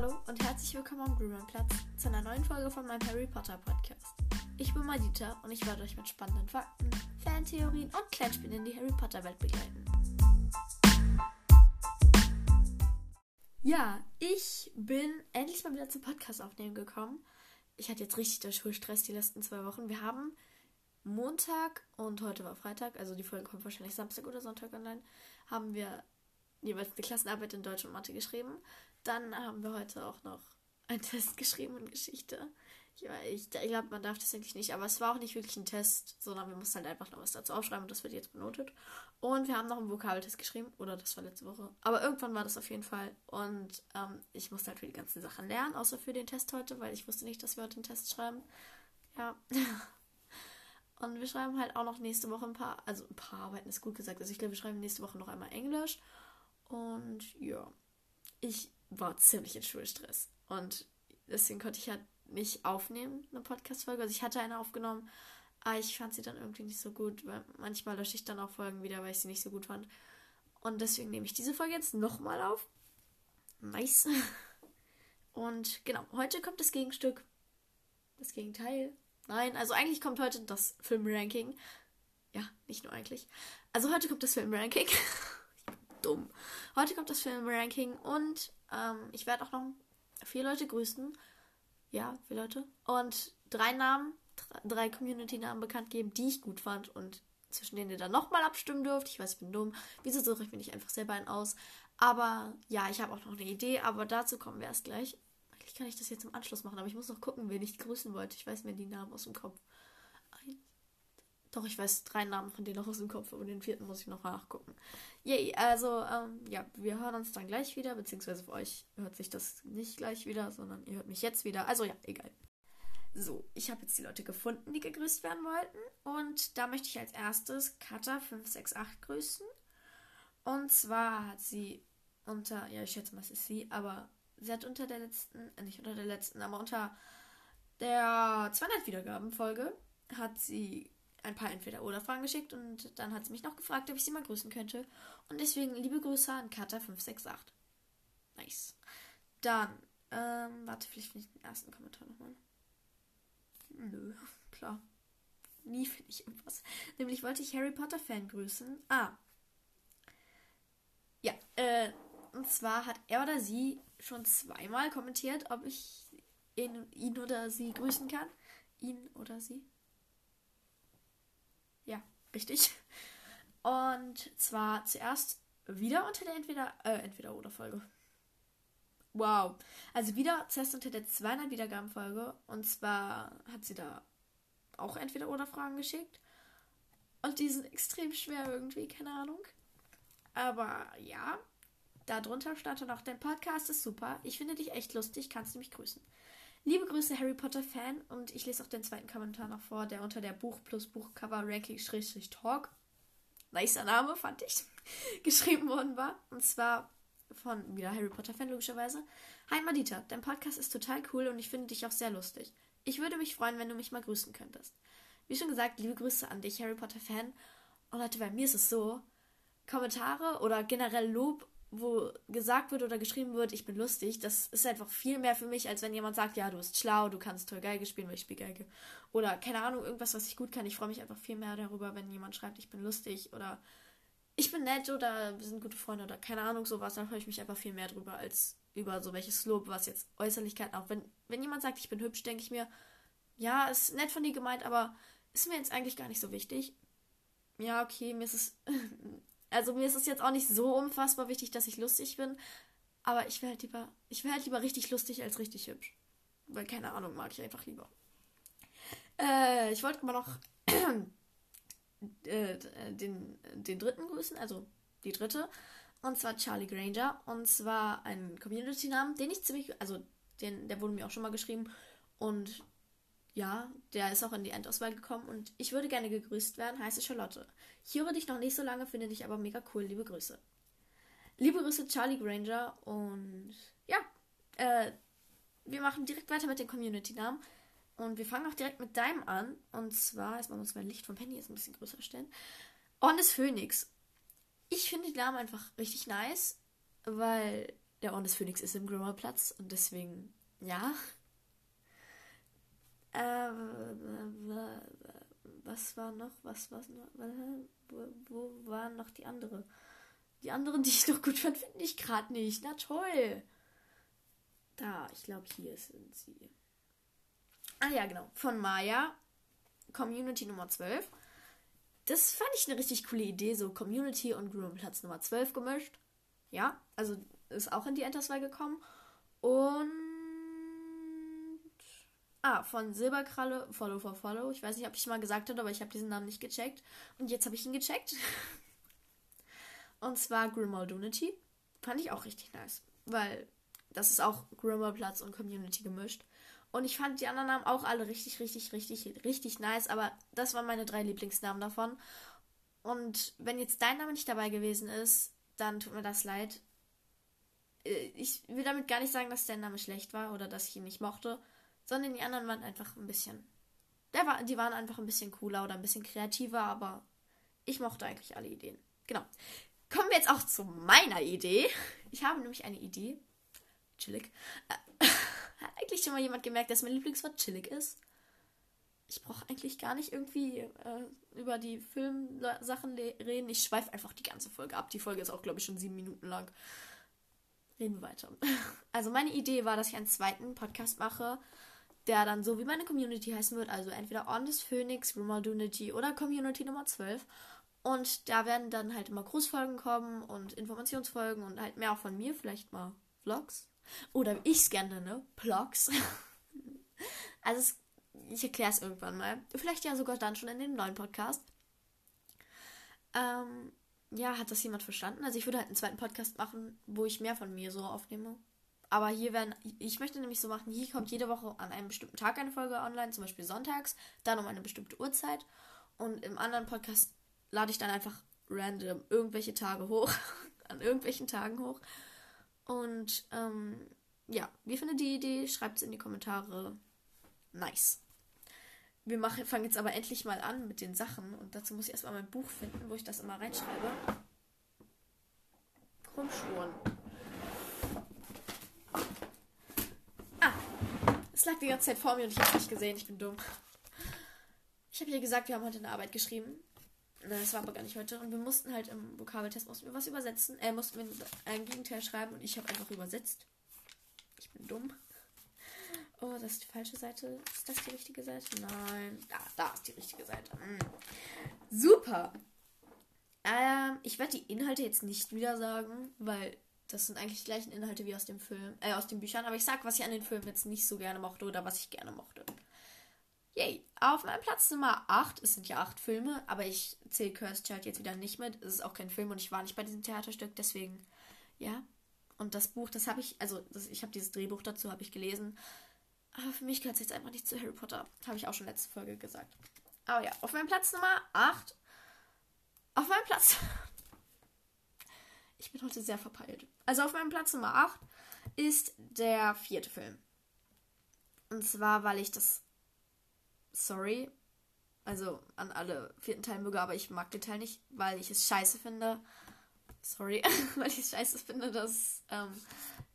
Hallo und herzlich willkommen am Blumenplatz zu einer neuen Folge von meinem Harry Potter Podcast. Ich bin Madita und ich werde euch mit spannenden Fakten, Fantheorien und Kleinspielen in die Harry Potter Welt begleiten. Ja, ich bin endlich mal wieder zum Podcast aufnehmen gekommen. Ich hatte jetzt richtig den Schulstress die letzten zwei Wochen. Wir haben Montag und heute war Freitag, also die Folge kommt wahrscheinlich Samstag oder Sonntag online, haben wir jeweils die Klassenarbeit in Deutsch und Mathe geschrieben. Dann haben wir heute auch noch einen Test geschrieben in Geschichte. Ja, ich, ich glaube, man darf das eigentlich nicht, aber es war auch nicht wirklich ein Test, sondern wir mussten halt einfach noch was dazu aufschreiben und das wird jetzt benotet. Und wir haben noch einen Vokabeltest geschrieben, oder das war letzte Woche. Aber irgendwann war das auf jeden Fall. Und ähm, ich musste halt für die ganzen Sachen lernen, außer für den Test heute, weil ich wusste nicht, dass wir heute einen Test schreiben. Ja. Und wir schreiben halt auch noch nächste Woche ein paar, also ein paar Arbeiten ist gut gesagt. Also ich glaube, wir schreiben nächste Woche noch einmal Englisch. Und ja, ich war ziemlich in Schulstress. Und deswegen konnte ich halt nicht aufnehmen, eine Podcast-Folge. Also ich hatte eine aufgenommen, aber ich fand sie dann irgendwie nicht so gut, weil manchmal lösche ich dann auch Folgen wieder, weil ich sie nicht so gut fand. Und deswegen nehme ich diese Folge jetzt nochmal auf. Nice. Und genau, heute kommt das Gegenstück. Das Gegenteil. Nein, also eigentlich kommt heute das Filmranking. Ja, nicht nur eigentlich. Also heute kommt das Filmranking. dumm. Heute kommt das Filmranking und ähm, ich werde auch noch vier Leute grüßen. Ja, vier Leute. Und drei Namen, drei Community-Namen bekannt geben, die ich gut fand und zwischen denen ihr dann nochmal abstimmen dürft. Ich weiß, ich bin dumm. Wieso suche ich mir nicht einfach selber einen aus? Aber ja, ich habe auch noch eine Idee, aber dazu kommen wir erst gleich. Eigentlich kann ich das jetzt im Anschluss machen, aber ich muss noch gucken, wen ich grüßen wollte. Ich weiß mir die Namen aus dem Kopf. Doch, ich weiß drei Namen von denen noch aus dem Kopf, aber den vierten muss ich noch nachgucken. Yay, also, ähm, ja, wir hören uns dann gleich wieder, beziehungsweise für euch hört sich das nicht gleich wieder, sondern ihr hört mich jetzt wieder. Also ja, egal. So, ich habe jetzt die Leute gefunden, die gegrüßt werden wollten. Und da möchte ich als erstes Kata568 grüßen. Und zwar hat sie unter, ja, ich schätze mal, es ist sie, aber sie hat unter der letzten, äh, nicht unter der letzten, aber unter der 200 Wiedergabenfolge hat sie ein paar Entweder-Oder-Fragen geschickt und dann hat sie mich noch gefragt, ob ich sie mal grüßen könnte. Und deswegen liebe Grüße an Kata568. Nice. Dann, ähm, warte, vielleicht finde ich den ersten Kommentar nochmal. Nö, klar. Nie finde ich irgendwas. Nämlich wollte ich Harry Potter-Fan grüßen. Ah. Ja, äh, und zwar hat er oder sie schon zweimal kommentiert, ob ich ihn, ihn oder sie grüßen kann. Ihn oder sie. Richtig. Und zwar zuerst wieder unter der Entweder, äh, Entweder oder Folge. Wow. Also wieder zuerst unter der 200 Wiedergabenfolge. Und zwar hat sie da auch Entweder oder Fragen geschickt. Und die sind extrem schwer irgendwie, keine Ahnung. Aber ja, darunter stand auch, dein Podcast ist super. Ich finde dich echt lustig, kannst du mich grüßen. Liebe Grüße, Harry Potter Fan. Und ich lese auch den zweiten Kommentar noch vor, der unter der Buch plus Buchcover Ranking Talk, nicer Name, fand ich, geschrieben worden war. Und zwar von wieder Harry Potter Fan logischerweise. Hi Madita, dein Podcast ist total cool und ich finde dich auch sehr lustig. Ich würde mich freuen, wenn du mich mal grüßen könntest. Wie schon gesagt, liebe Grüße an dich, Harry Potter Fan. Und Leute, bei mir ist es so, Kommentare oder generell Lob wo gesagt wird oder geschrieben wird, ich bin lustig, das ist einfach viel mehr für mich, als wenn jemand sagt, ja, du bist schlau, du kannst toll Geige spielen, weil ich spiele Geige. Oder keine Ahnung, irgendwas, was ich gut kann. Ich freue mich einfach viel mehr darüber, wenn jemand schreibt, ich bin lustig oder ich bin nett oder wir sind gute Freunde oder keine Ahnung, sowas. Dann freue ich mich einfach viel mehr drüber, als über so welches Lob, was jetzt Äußerlichkeiten auch. Wenn, wenn jemand sagt, ich bin hübsch, denke ich mir, ja, ist nett von dir gemeint, aber ist mir jetzt eigentlich gar nicht so wichtig. Ja, okay, mir ist es Also mir ist es jetzt auch nicht so unfassbar wichtig, dass ich lustig bin. Aber ich wäre halt lieber, ich wäre halt lieber richtig lustig als richtig hübsch. Weil keine Ahnung, mag ich einfach lieber. Äh, ich wollte aber noch äh, den, den dritten grüßen, also die dritte. Und zwar Charlie Granger. Und zwar ein Community-Namen, den ich ziemlich, also den, der wurde mir auch schon mal geschrieben. Und ja, der ist auch in die Endauswahl gekommen und ich würde gerne gegrüßt werden, heiße Charlotte. Ich höre dich noch nicht so lange, finde dich aber mega cool. Liebe Grüße. Liebe Grüße, Charlie Granger. Und ja, äh, wir machen direkt weiter mit den Community-Namen. Und wir fangen auch direkt mit deinem an. Und zwar, erstmal muss mein Licht vom Penny jetzt ein bisschen größer stellen. Honest Phoenix. Ich finde den Namen einfach richtig nice, weil der Orden des Phönix ist im Grimmelplatz und deswegen, ja. Äh, was war noch? Was war noch? Wo, wo war noch die andere? Die anderen, die ich noch gut fand, finde ich gerade nicht. Na toll. Da, ich glaube, hier sind sie. Ah ja, genau. Von Maya. Community Nummer 12. Das fand ich eine richtig coole Idee, so Community und Platz Nummer 12 gemischt. Ja, also ist auch in die Enterswahl gekommen. Und. Ah, von Silberkralle, Follow for Follow. Ich weiß nicht, ob ich mal gesagt habe, aber ich habe diesen Namen nicht gecheckt. Und jetzt habe ich ihn gecheckt. Und zwar Grimald Unity. Fand ich auch richtig nice. Weil das ist auch Platz und Community gemischt. Und ich fand die anderen Namen auch alle richtig, richtig, richtig, richtig nice. Aber das waren meine drei Lieblingsnamen davon. Und wenn jetzt dein Name nicht dabei gewesen ist, dann tut mir das leid. Äh, ich will damit gar nicht sagen, dass der Name schlecht war oder dass ich ihn nicht mochte, sondern die anderen waren einfach ein bisschen. Der war, die waren einfach ein bisschen cooler oder ein bisschen kreativer, aber ich mochte eigentlich alle Ideen. Genau. Kommen wir jetzt auch zu meiner Idee. Ich habe nämlich eine Idee. Chillig. Äh, hat eigentlich schon mal jemand gemerkt, dass mein Lieblingswort chillig ist? Ich brauche eigentlich gar nicht irgendwie äh, über die Filmsachen reden. Ich schweife einfach die ganze Folge ab. Die Folge ist auch, glaube ich, schon sieben Minuten lang. Reden wir weiter. Also meine Idee war, dass ich einen zweiten Podcast mache, der dann so wie meine Community heißen wird. Also entweder On des Phoenix, Rumaldunity oder Community Nummer 12. Und da werden dann halt immer Grußfolgen kommen und Informationsfolgen und halt mehr auch von mir, vielleicht mal Vlogs. Oder wie ich es gerne nenne, Plogs. also es, ich erkläre es irgendwann mal. Vielleicht ja sogar dann schon in dem neuen Podcast. Ähm, ja, hat das jemand verstanden? Also ich würde halt einen zweiten Podcast machen, wo ich mehr von mir so aufnehme. Aber hier werden, ich möchte nämlich so machen, hier kommt jede Woche an einem bestimmten Tag eine Folge online, zum Beispiel sonntags, dann um eine bestimmte Uhrzeit. Und im anderen Podcast lade ich dann einfach random irgendwelche Tage hoch, an irgendwelchen Tagen hoch. Und ähm, ja, wie findet die Idee? Schreibt es in die Kommentare. Nice. Wir machen, fangen jetzt aber endlich mal an mit den Sachen. Und dazu muss ich erstmal mein Buch finden, wo ich das immer reinschreibe. Krummspuren. Es lag die ganze Zeit vor mir und ich habe es nicht gesehen. Ich bin dumm. Ich habe hier gesagt, wir haben heute eine Arbeit geschrieben. Nein, das war aber gar nicht heute. Und wir mussten halt im Vokabeltest mussten wir was übersetzen. Äh, mussten wir ein Gegenteil schreiben und ich habe einfach übersetzt. Ich bin dumm. Oh, das ist die falsche Seite. Ist das die richtige Seite? Nein. Da, da ist die richtige Seite. Mhm. Super. Ähm, ich werde die Inhalte jetzt nicht wieder sagen, weil das sind eigentlich die gleichen Inhalte wie aus dem Film, äh, aus den Büchern. Aber ich sag, was ich an den Filmen jetzt nicht so gerne mochte oder was ich gerne mochte. Yay. Auf meinem Platz Nummer 8, es sind ja 8 Filme, aber ich zähle Cursed Child jetzt wieder nicht mit. Es ist auch kein Film und ich war nicht bei diesem Theaterstück, deswegen, ja. Und das Buch, das habe ich, also das, ich habe dieses Drehbuch dazu, habe ich gelesen. Aber für mich gehört es jetzt einfach nicht zu Harry Potter. Habe ich auch schon letzte Folge gesagt. Aber ja, auf meinem Platz Nummer 8. Auf meinem Platz. Ich bin heute sehr verpeilt. Also auf meinem Platz Nummer 8 ist der vierte Film. Und zwar, weil ich das sorry. Also an alle vierten Teilbürger, aber ich mag den Teil nicht, weil ich es scheiße finde. Sorry, weil ich es scheiße finde, dass ähm,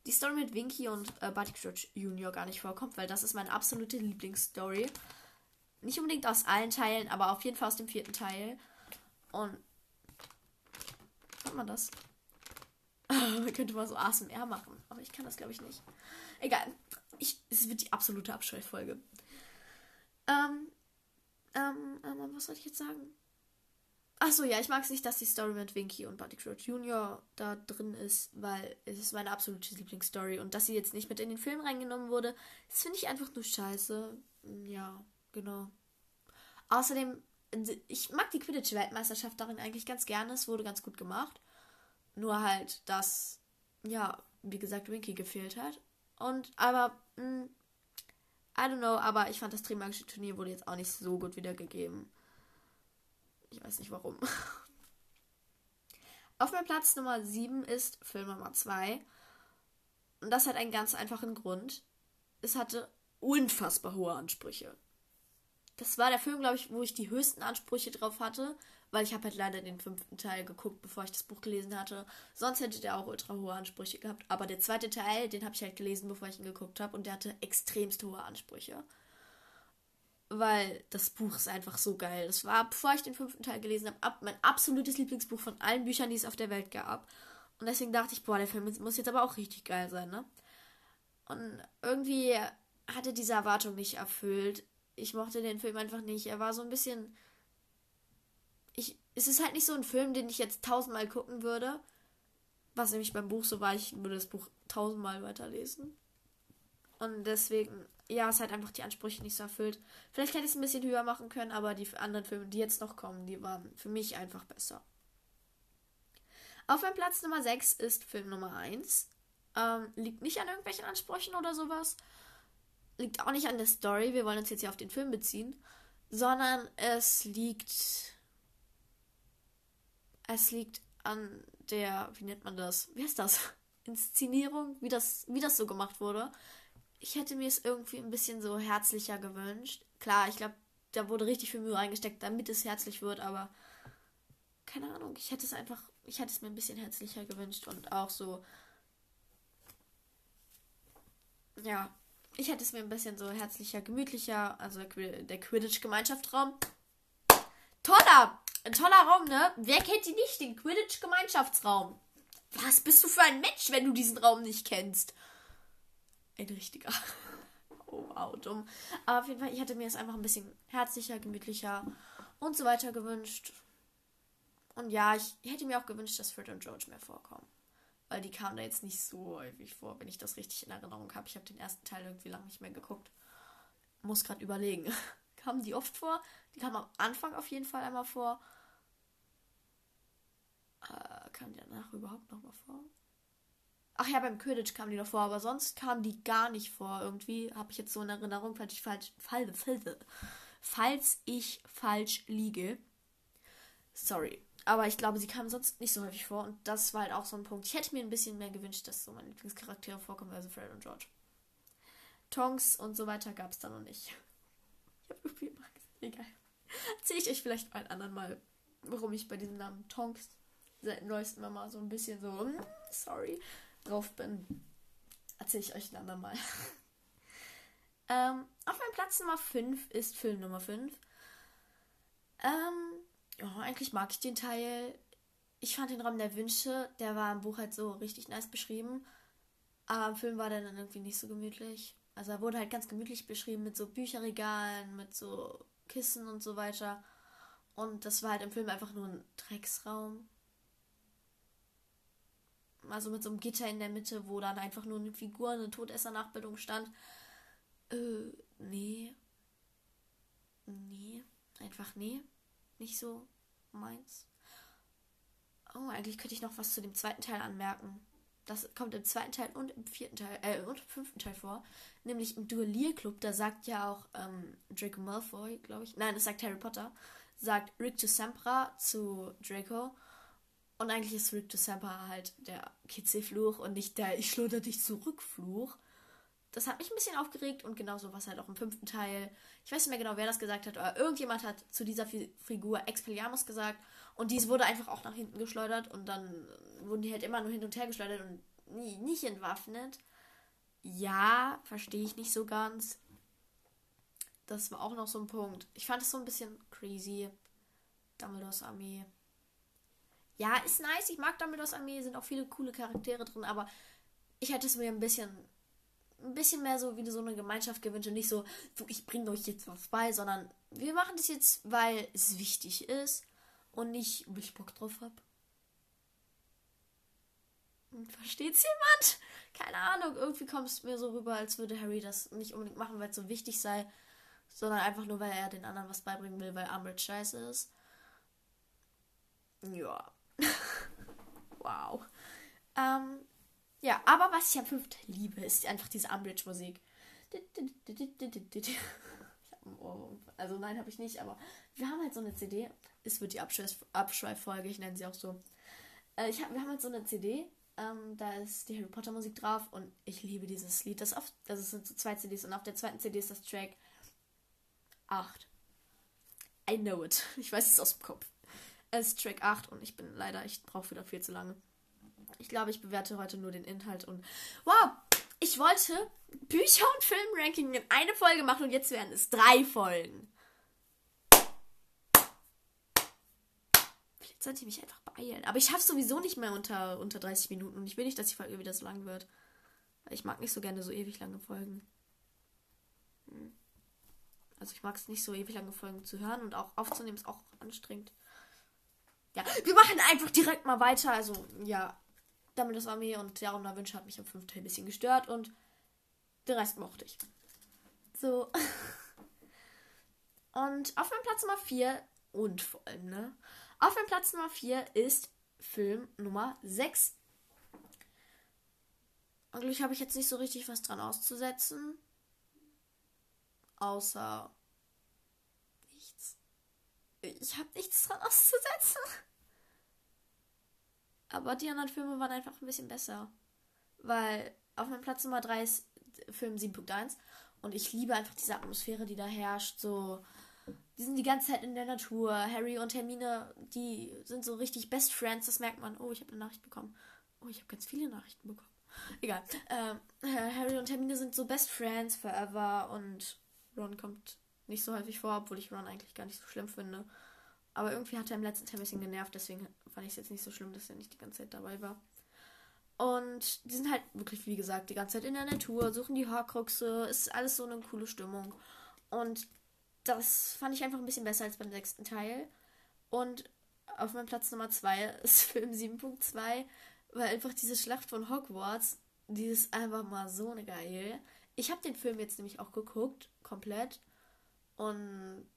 die Story mit Winky und äh, Barty Crouch Junior gar nicht vorkommt, weil das ist meine absolute Lieblingsstory. Nicht unbedingt aus allen Teilen, aber auf jeden Fall aus dem vierten Teil. Und. Hört man das? Man könnte mal so ASMR machen, aber ich kann das glaube ich nicht. Egal. Ich, es wird die absolute Abscheufolge. Ähm, ähm, ähm, was soll ich jetzt sagen? Achso, ja, ich mag es nicht, dass die Story mit Winky und Buddy Crouch Jr. da drin ist, weil es ist meine absolute Lieblingsstory und dass sie jetzt nicht mit in den Film reingenommen wurde, das finde ich einfach nur scheiße. Ja, genau. Außerdem, ich mag die Quidditch-Weltmeisterschaft darin eigentlich ganz gerne, es wurde ganz gut gemacht. Nur halt, dass, ja, wie gesagt, Winky gefehlt hat. Und, aber, mh, hm, I don't know, aber ich fand das Trimagische Turnier wurde jetzt auch nicht so gut wiedergegeben. Ich weiß nicht warum. Auf meinem Platz Nummer 7 ist Film Nummer 2. Und das hat einen ganz einfachen Grund. Es hatte unfassbar hohe Ansprüche. Das war der Film, glaube ich, wo ich die höchsten Ansprüche drauf hatte. Weil ich habe halt leider den fünften Teil geguckt, bevor ich das Buch gelesen hatte. Sonst hätte der auch ultra hohe Ansprüche gehabt. Aber der zweite Teil, den habe ich halt gelesen, bevor ich ihn geguckt habe. Und der hatte extremst hohe Ansprüche. Weil das Buch ist einfach so geil. Das war, bevor ich den fünften Teil gelesen habe, ab, mein absolutes Lieblingsbuch von allen Büchern, die es auf der Welt gab. Und deswegen dachte ich, boah, der Film muss jetzt aber auch richtig geil sein, ne? Und irgendwie hatte diese Erwartung nicht erfüllt. Ich mochte den Film einfach nicht. Er war so ein bisschen ich, es ist halt nicht so ein Film, den ich jetzt tausendmal gucken würde. Was nämlich beim Buch so war, ich würde das Buch tausendmal weiterlesen. Und deswegen, ja, es hat einfach die Ansprüche nicht so erfüllt. Vielleicht hätte ich es ein bisschen höher machen können, aber die anderen Filme, die jetzt noch kommen, die waren für mich einfach besser. Auf meinem Platz Nummer 6 ist Film Nummer 1. Ähm, liegt nicht an irgendwelchen Ansprüchen oder sowas. Liegt auch nicht an der Story. Wir wollen uns jetzt hier auf den Film beziehen. Sondern es liegt es liegt an der, wie nennt man das? Wie heißt das? Inszenierung, wie das, wie das so gemacht wurde. Ich hätte mir es irgendwie ein bisschen so herzlicher gewünscht. Klar, ich glaube, da wurde richtig viel Mühe reingesteckt, damit es herzlich wird, aber keine Ahnung, ich hätte es einfach, ich hätte es mir ein bisschen herzlicher gewünscht und auch so, ja, ich hätte es mir ein bisschen so herzlicher, gemütlicher, also der Quidditch-Gemeinschaftsraum. Toller! Ein toller Raum, ne? Wer kennt ihn nicht? Den Quidditch-Gemeinschaftsraum. Was bist du für ein Mensch, wenn du diesen Raum nicht kennst? Ein richtiger. Oh, wow, dumm. Aber auf jeden Fall, ich hätte mir es einfach ein bisschen herzlicher, gemütlicher und so weiter gewünscht. Und ja, ich hätte mir auch gewünscht, dass Fred und George mehr vorkommen. Weil die kamen da jetzt nicht so häufig vor, wenn ich das richtig in Erinnerung habe. Ich habe den ersten Teil irgendwie lange nicht mehr geguckt. Muss gerade überlegen. kamen die oft vor? Die kamen am Anfang auf jeden Fall einmal vor. Äh, kam die danach überhaupt noch mal vor? Ach ja, beim Quidditch kamen die noch vor, aber sonst kamen die gar nicht vor. Irgendwie habe ich jetzt so in Erinnerung, falls ich falsch, falls ich falsch liege. Sorry. Aber ich glaube, sie kamen sonst nicht so häufig vor und das war halt auch so ein Punkt. Ich hätte mir ein bisschen mehr gewünscht, dass so meine Lieblingscharaktere vorkommen, also Fred und George. Tonks und so weiter gab es da noch nicht. Habe irgendwie Egal. Erzähle ich euch vielleicht einen anderen Mal, warum ich bei diesem Namen Tonks seit neuestem Mal so ein bisschen so, hm, sorry, drauf bin. Erzähle ich euch ein andermal. ähm, auf meinem Platz Nummer 5 ist Film Nummer 5. Ähm, ja, eigentlich mag ich den Teil. Ich fand den Raum der Wünsche, der war im Buch halt so richtig nice beschrieben. Aber im Film war der dann irgendwie nicht so gemütlich. Also er wurde halt ganz gemütlich beschrieben mit so Bücherregalen, mit so Kissen und so weiter. Und das war halt im Film einfach nur ein Drecksraum. Also mit so einem Gitter in der Mitte, wo dann einfach nur eine Figur, eine Todesser-Nachbildung stand. Äh, nee. Nee. Einfach nee. Nicht so meins. Oh, eigentlich könnte ich noch was zu dem zweiten Teil anmerken. Das kommt im zweiten Teil und im vierten Teil, äh, und im fünften Teil vor. Nämlich im Duellierclub, da sagt ja auch ähm, Draco Malfoy, glaube ich. Nein, das sagt Harry Potter. Sagt Rick to Sempra zu Draco. Und eigentlich ist Rick to Sempra halt der Kitzelfluch und nicht der Ich schlotter dich zurück Fluch. Das hat mich ein bisschen aufgeregt und genauso war es halt auch im fünften Teil. Ich weiß nicht mehr genau, wer das gesagt hat, aber irgendjemand hat zu dieser Figur Expelliarmus gesagt und dies wurde einfach auch nach hinten geschleudert und dann wurden die halt immer nur hin und her geschleudert und nie, nicht entwaffnet. Ja, verstehe ich nicht so ganz. Das war auch noch so ein Punkt. Ich fand es so ein bisschen crazy. Dumbledores Armee. Ja, ist nice. Ich mag Dumbledores Armee. Sind auch viele coole Charaktere drin. Aber ich hätte es mir ein bisschen, ein bisschen mehr so wie so eine Gemeinschaft gewünscht. Und nicht so, so ich bringe euch jetzt was bei, sondern wir machen das jetzt, weil es wichtig ist. Und nicht, weil ich Bock drauf habe. Versteht's jemand? Keine Ahnung, irgendwie kommt es mir so rüber, als würde Harry das nicht unbedingt machen, weil es so wichtig sei, sondern einfach nur, weil er den anderen was beibringen will, weil Umbridge scheiße ist. Ja. wow. Ähm, ja, aber was ich am fünften liebe, ist einfach diese Umbridge-Musik. Also nein, habe ich nicht, aber wir haben halt so eine CD. Es wird die Abschweiffolge, ich nenne sie auch so. Äh, ich hab, wir haben halt so eine CD ähm, da ist die Harry Potter Musik drauf und ich liebe dieses Lied. Das, auf, also sind so zwei CDs und auf der zweiten CD ist das Track 8. I know it. Ich weiß es aus dem Kopf. Es ist Track 8 und ich bin leider, ich brauche wieder viel zu lange. Ich glaube, ich bewerte heute nur den Inhalt und wow, ich wollte Bücher und Filmranking in eine Folge machen und jetzt werden es drei Folgen. Sollte ich mich einfach beeilen. Aber ich schaffe sowieso nicht mehr unter, unter 30 Minuten und ich will nicht, dass die Folge wieder so lang wird. Ich mag nicht so gerne so ewig lange Folgen. Hm. Also ich mag es nicht so ewig lange Folgen zu hören und auch aufzunehmen ist auch anstrengend. Ja, wir machen einfach direkt mal weiter. Also ja, damit das Armee und Darum der Wünsche hat mich am fünften Teil ein bisschen gestört und den Rest mochte ich. So. Und auf meinem Platz Nummer 4 und vor allem, ne? Auf meinem Platz Nummer 4 ist Film Nummer 6. Eigentlich habe ich jetzt nicht so richtig was dran auszusetzen. Außer nichts. Ich habe nichts dran auszusetzen. Aber die anderen Filme waren einfach ein bisschen besser. Weil auf meinem Platz Nummer 3 ist Film 7.1 und ich liebe einfach diese Atmosphäre, die da herrscht. So, die sind die ganze Zeit in der Natur. Harry und Hermine, die sind so richtig Best Friends. Das merkt man. Oh, ich habe eine Nachricht bekommen. Oh, ich habe ganz viele Nachrichten bekommen. Egal. Ähm, Harry und Hermine sind so Best Friends forever und Ron kommt nicht so häufig vor, obwohl ich Ron eigentlich gar nicht so schlimm finde. Aber irgendwie hat er im letzten Teil ein bisschen genervt, deswegen fand ich es jetzt nicht so schlimm, dass er nicht die ganze Zeit dabei war. Und die sind halt wirklich, wie gesagt, die ganze Zeit in der Natur, suchen die Horcruxe, ist alles so eine coole Stimmung. Und das fand ich einfach ein bisschen besser als beim sechsten Teil. Und auf meinem Platz Nummer 2 ist Film 7.2, weil einfach diese Schlacht von Hogwarts, die ist einfach mal so eine geil. Ich habe den Film jetzt nämlich auch geguckt, komplett. Und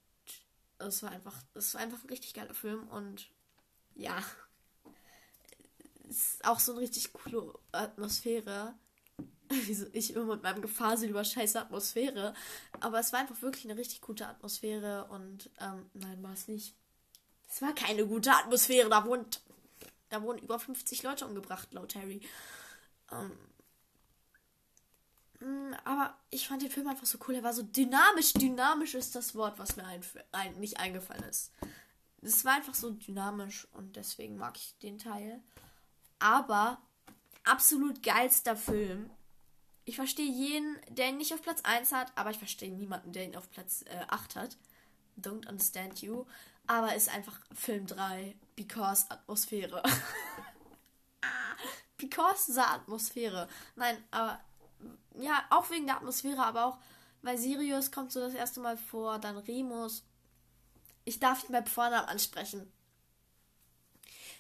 es war einfach, es war einfach ein richtig geiler Film und ja, es ist auch so eine richtig coole Atmosphäre. Wieso ich immer mit meinem Gefasel über scheiße Atmosphäre. Aber es war einfach wirklich eine richtig gute Atmosphäre und ähm, nein, war es nicht. Es war keine gute Atmosphäre. Da wohnt, da wurden über 50 Leute umgebracht, laut Harry. Ähm, Mm, aber ich fand den Film einfach so cool. Er war so dynamisch. Dynamisch ist das Wort, was mir ein, ein, nicht eingefallen ist. Es war einfach so dynamisch und deswegen mag ich den Teil. Aber absolut geilster Film. Ich verstehe jeden, der ihn nicht auf Platz 1 hat, aber ich verstehe niemanden, der ihn auf Platz äh, 8 hat. Don't understand you. Aber ist einfach Film 3. Because Atmosphäre. because the Atmosphäre. Nein, aber ja, auch wegen der Atmosphäre, aber auch, weil Sirius kommt so das erste Mal vor, dann Remus. Ich darf ihn beim Vornamen ansprechen.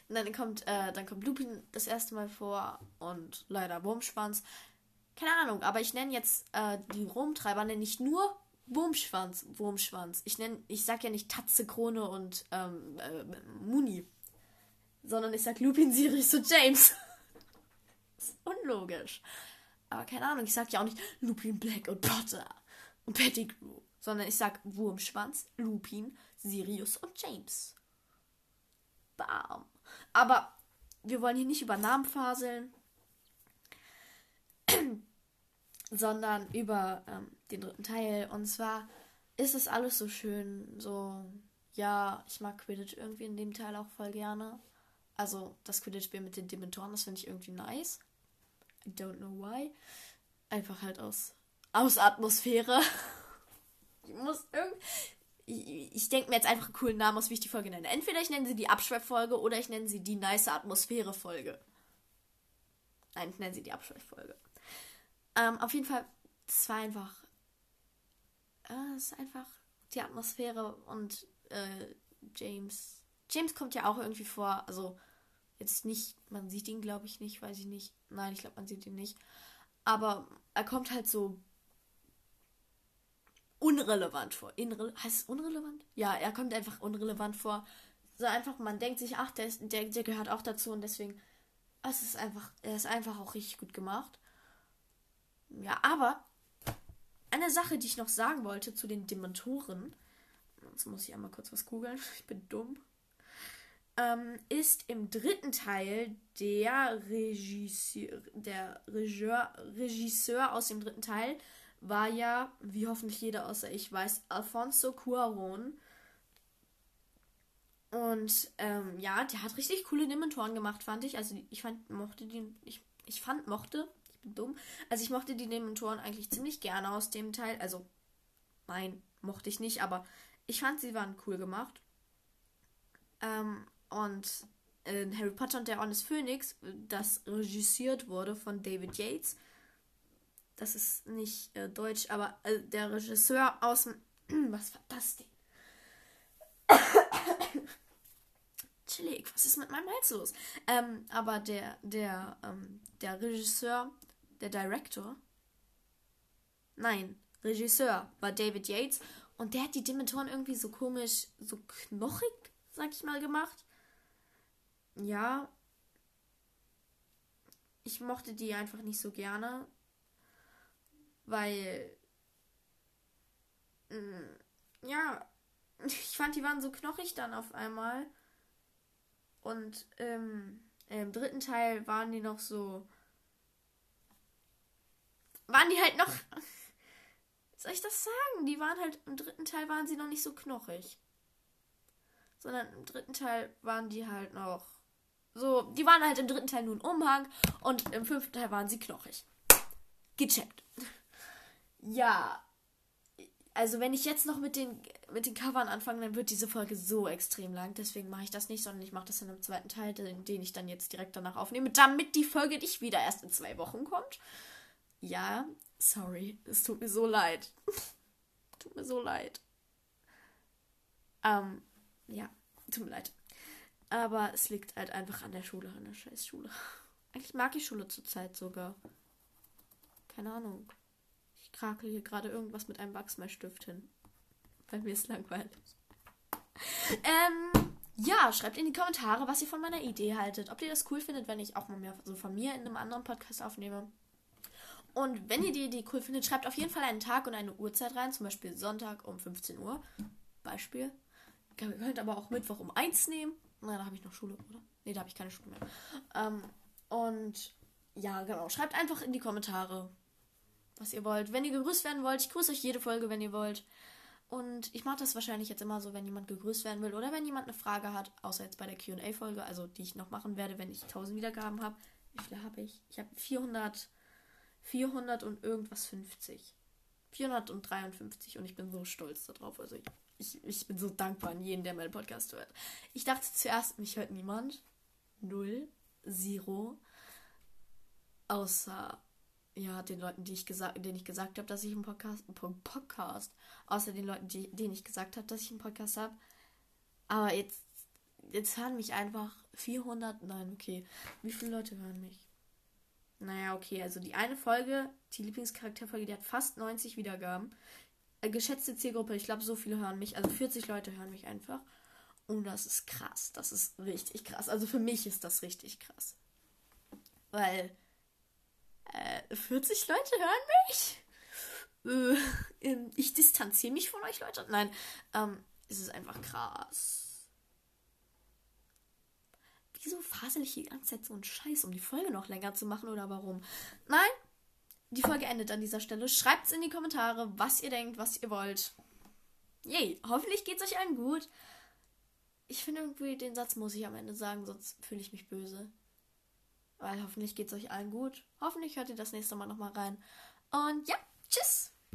Und dann kommt, äh, dann kommt Lupin das erste Mal vor und leider Wurmschwanz. Keine Ahnung, aber ich nenne jetzt äh, die Rumtreiber nenne ich nur Wurmschwanz, Wurmschwanz. Ich nenne, ich sag ja nicht Tatze, Krone und ähm, äh, Muni, sondern ich sag Lupin, Sirius und James. ist unlogisch. Aber keine Ahnung, ich sag ja auch nicht Lupin Black und Potter und Pettigrew, sondern ich sag Wurmschwanz, Lupin, Sirius und James. Bam. Aber wir wollen hier nicht über Namen faseln, sondern über ähm, den dritten Teil. Und zwar ist es alles so schön, so, ja, ich mag Quidditch irgendwie in dem Teil auch voll gerne. Also das Quidditch-Spiel mit den Dementoren, das finde ich irgendwie nice. I don't know why. Einfach halt aus, aus Atmosphäre. ich muss irgendwie. Ich, denke mir jetzt einfach einen coolen Namen aus, wie ich die Folge nenne. Entweder ich nenne sie die Abschweiffolge oder ich nenne sie die nice Atmosphäre-Folge. Nein, ich nenne sie die Abschweiffolge. Ähm, auf jeden Fall, es war einfach. Äh, es ist einfach die Atmosphäre und äh, James. James kommt ja auch irgendwie vor, also Jetzt nicht, man sieht ihn, glaube ich, nicht, weiß ich nicht. Nein, ich glaube, man sieht ihn nicht. Aber er kommt halt so unrelevant vor. Inre heißt es unrelevant? Ja, er kommt einfach unrelevant vor. So einfach, man denkt sich, ach, der, ist, der, der gehört auch dazu und deswegen, es ist einfach, er ist einfach auch richtig gut gemacht. Ja, aber eine Sache, die ich noch sagen wollte zu den Dementoren, jetzt muss ich einmal kurz was googeln, ich bin dumm ähm, ist im dritten Teil der Regisseur, der Regisseur, Regisseur aus dem dritten Teil war ja, wie hoffentlich jeder außer ich weiß, Alfonso Cuaron. Und ähm, ja, der hat richtig coole Dementoren gemacht, fand ich. Also ich fand, mochte die, ich, ich fand, mochte, dumm. Also ich mochte die Dementoren eigentlich ziemlich gerne aus dem Teil. Also, nein, mochte ich nicht, aber ich fand, sie waren cool gemacht. Ähm, und äh, Harry Potter und der des Phönix, das regisiert wurde von David Yates. Das ist nicht äh, deutsch, aber äh, der Regisseur aus dem. Was war das denn? Chillig, was ist mit meinem Hals los? Ähm, aber der, der, ähm, der Regisseur, der Director, nein, Regisseur war David Yates und der hat die Dementoren irgendwie so komisch, so knochig, sag ich mal, gemacht. Ja. Ich mochte die einfach nicht so gerne. Weil. Mm, ja. Ich fand, die waren so knochig dann auf einmal. Und ähm, im dritten Teil waren die noch so. Waren die halt noch soll ich das sagen? Die waren halt, im dritten Teil waren sie noch nicht so knochig. Sondern im dritten Teil waren die halt noch so, die waren halt im dritten Teil nur ein Umhang und im fünften Teil waren sie knochig. Gecheckt. Ja. Also wenn ich jetzt noch mit den, mit den Covern anfange, dann wird diese Folge so extrem lang. Deswegen mache ich das nicht, sondern ich mache das in einem zweiten Teil, den, den ich dann jetzt direkt danach aufnehme, damit die Folge nicht wieder erst in zwei Wochen kommt. Ja, sorry, es tut mir so leid. tut mir so leid. Ähm, ja, tut mir leid. Aber es liegt halt einfach an der Schule, an der scheiß Schule. Eigentlich mag ich Schule zurzeit sogar. Keine Ahnung. Ich krakel hier gerade irgendwas mit einem Wachsmalstift hin. Weil mir ist langweilig. Ähm, ja, schreibt in die Kommentare, was ihr von meiner Idee haltet. Ob ihr das cool findet, wenn ich auch mal mehr so von mir in einem anderen Podcast aufnehme. Und wenn ihr die Idee cool findet, schreibt auf jeden Fall einen Tag und eine Uhrzeit rein, zum Beispiel Sonntag um 15 Uhr. Beispiel. Ihr könnt aber auch Mittwoch um 1 nehmen. Na, da habe ich noch Schule, oder? Ne, da habe ich keine Schule mehr. Ähm, und ja, genau. Schreibt einfach in die Kommentare, was ihr wollt. Wenn ihr gegrüßt werden wollt, ich grüße euch jede Folge, wenn ihr wollt. Und ich mache das wahrscheinlich jetzt immer so, wenn jemand gegrüßt werden will oder wenn jemand eine Frage hat, außer jetzt bei der QA-Folge, also die ich noch machen werde, wenn ich 1000 Wiedergaben habe. Wie viele habe ich? Ich habe 400. 400 und irgendwas 50. 453 und ich bin so stolz darauf. Also ich, ich, ich bin so dankbar an jeden, der meinen Podcast hört. Ich dachte zuerst, mich hört niemand. Null. Zero. Außer ja, den Leuten, die ich gesagt, denen ich gesagt habe, dass ich einen Podcast, einen Podcast, außer den Leuten, die, denen ich gesagt habe, dass ich einen Podcast habe. Aber jetzt, jetzt hören mich einfach 400, nein, okay. Wie viele Leute hören mich? Naja, okay, also die eine Folge, die Lieblingscharakterfolge, die hat fast 90 Wiedergaben. Äh, geschätzte Zielgruppe, ich glaube, so viele hören mich. Also 40 Leute hören mich einfach. Und das ist krass. Das ist richtig krass. Also für mich ist das richtig krass. Weil äh, 40 Leute hören mich? Äh, ich distanziere mich von euch, Leute. Nein, ähm, es ist einfach krass. Wieso fasel ich die ganze Zeit so einen Scheiß, um die Folge noch länger zu machen oder warum? Nein, die Folge endet an dieser Stelle. Schreibt es in die Kommentare, was ihr denkt, was ihr wollt. Yay, hoffentlich geht es euch allen gut. Ich finde irgendwie, den Satz muss ich am Ende sagen, sonst fühle ich mich böse. Weil hoffentlich geht es euch allen gut. Hoffentlich hört ihr das nächste Mal nochmal rein. Und ja, tschüss!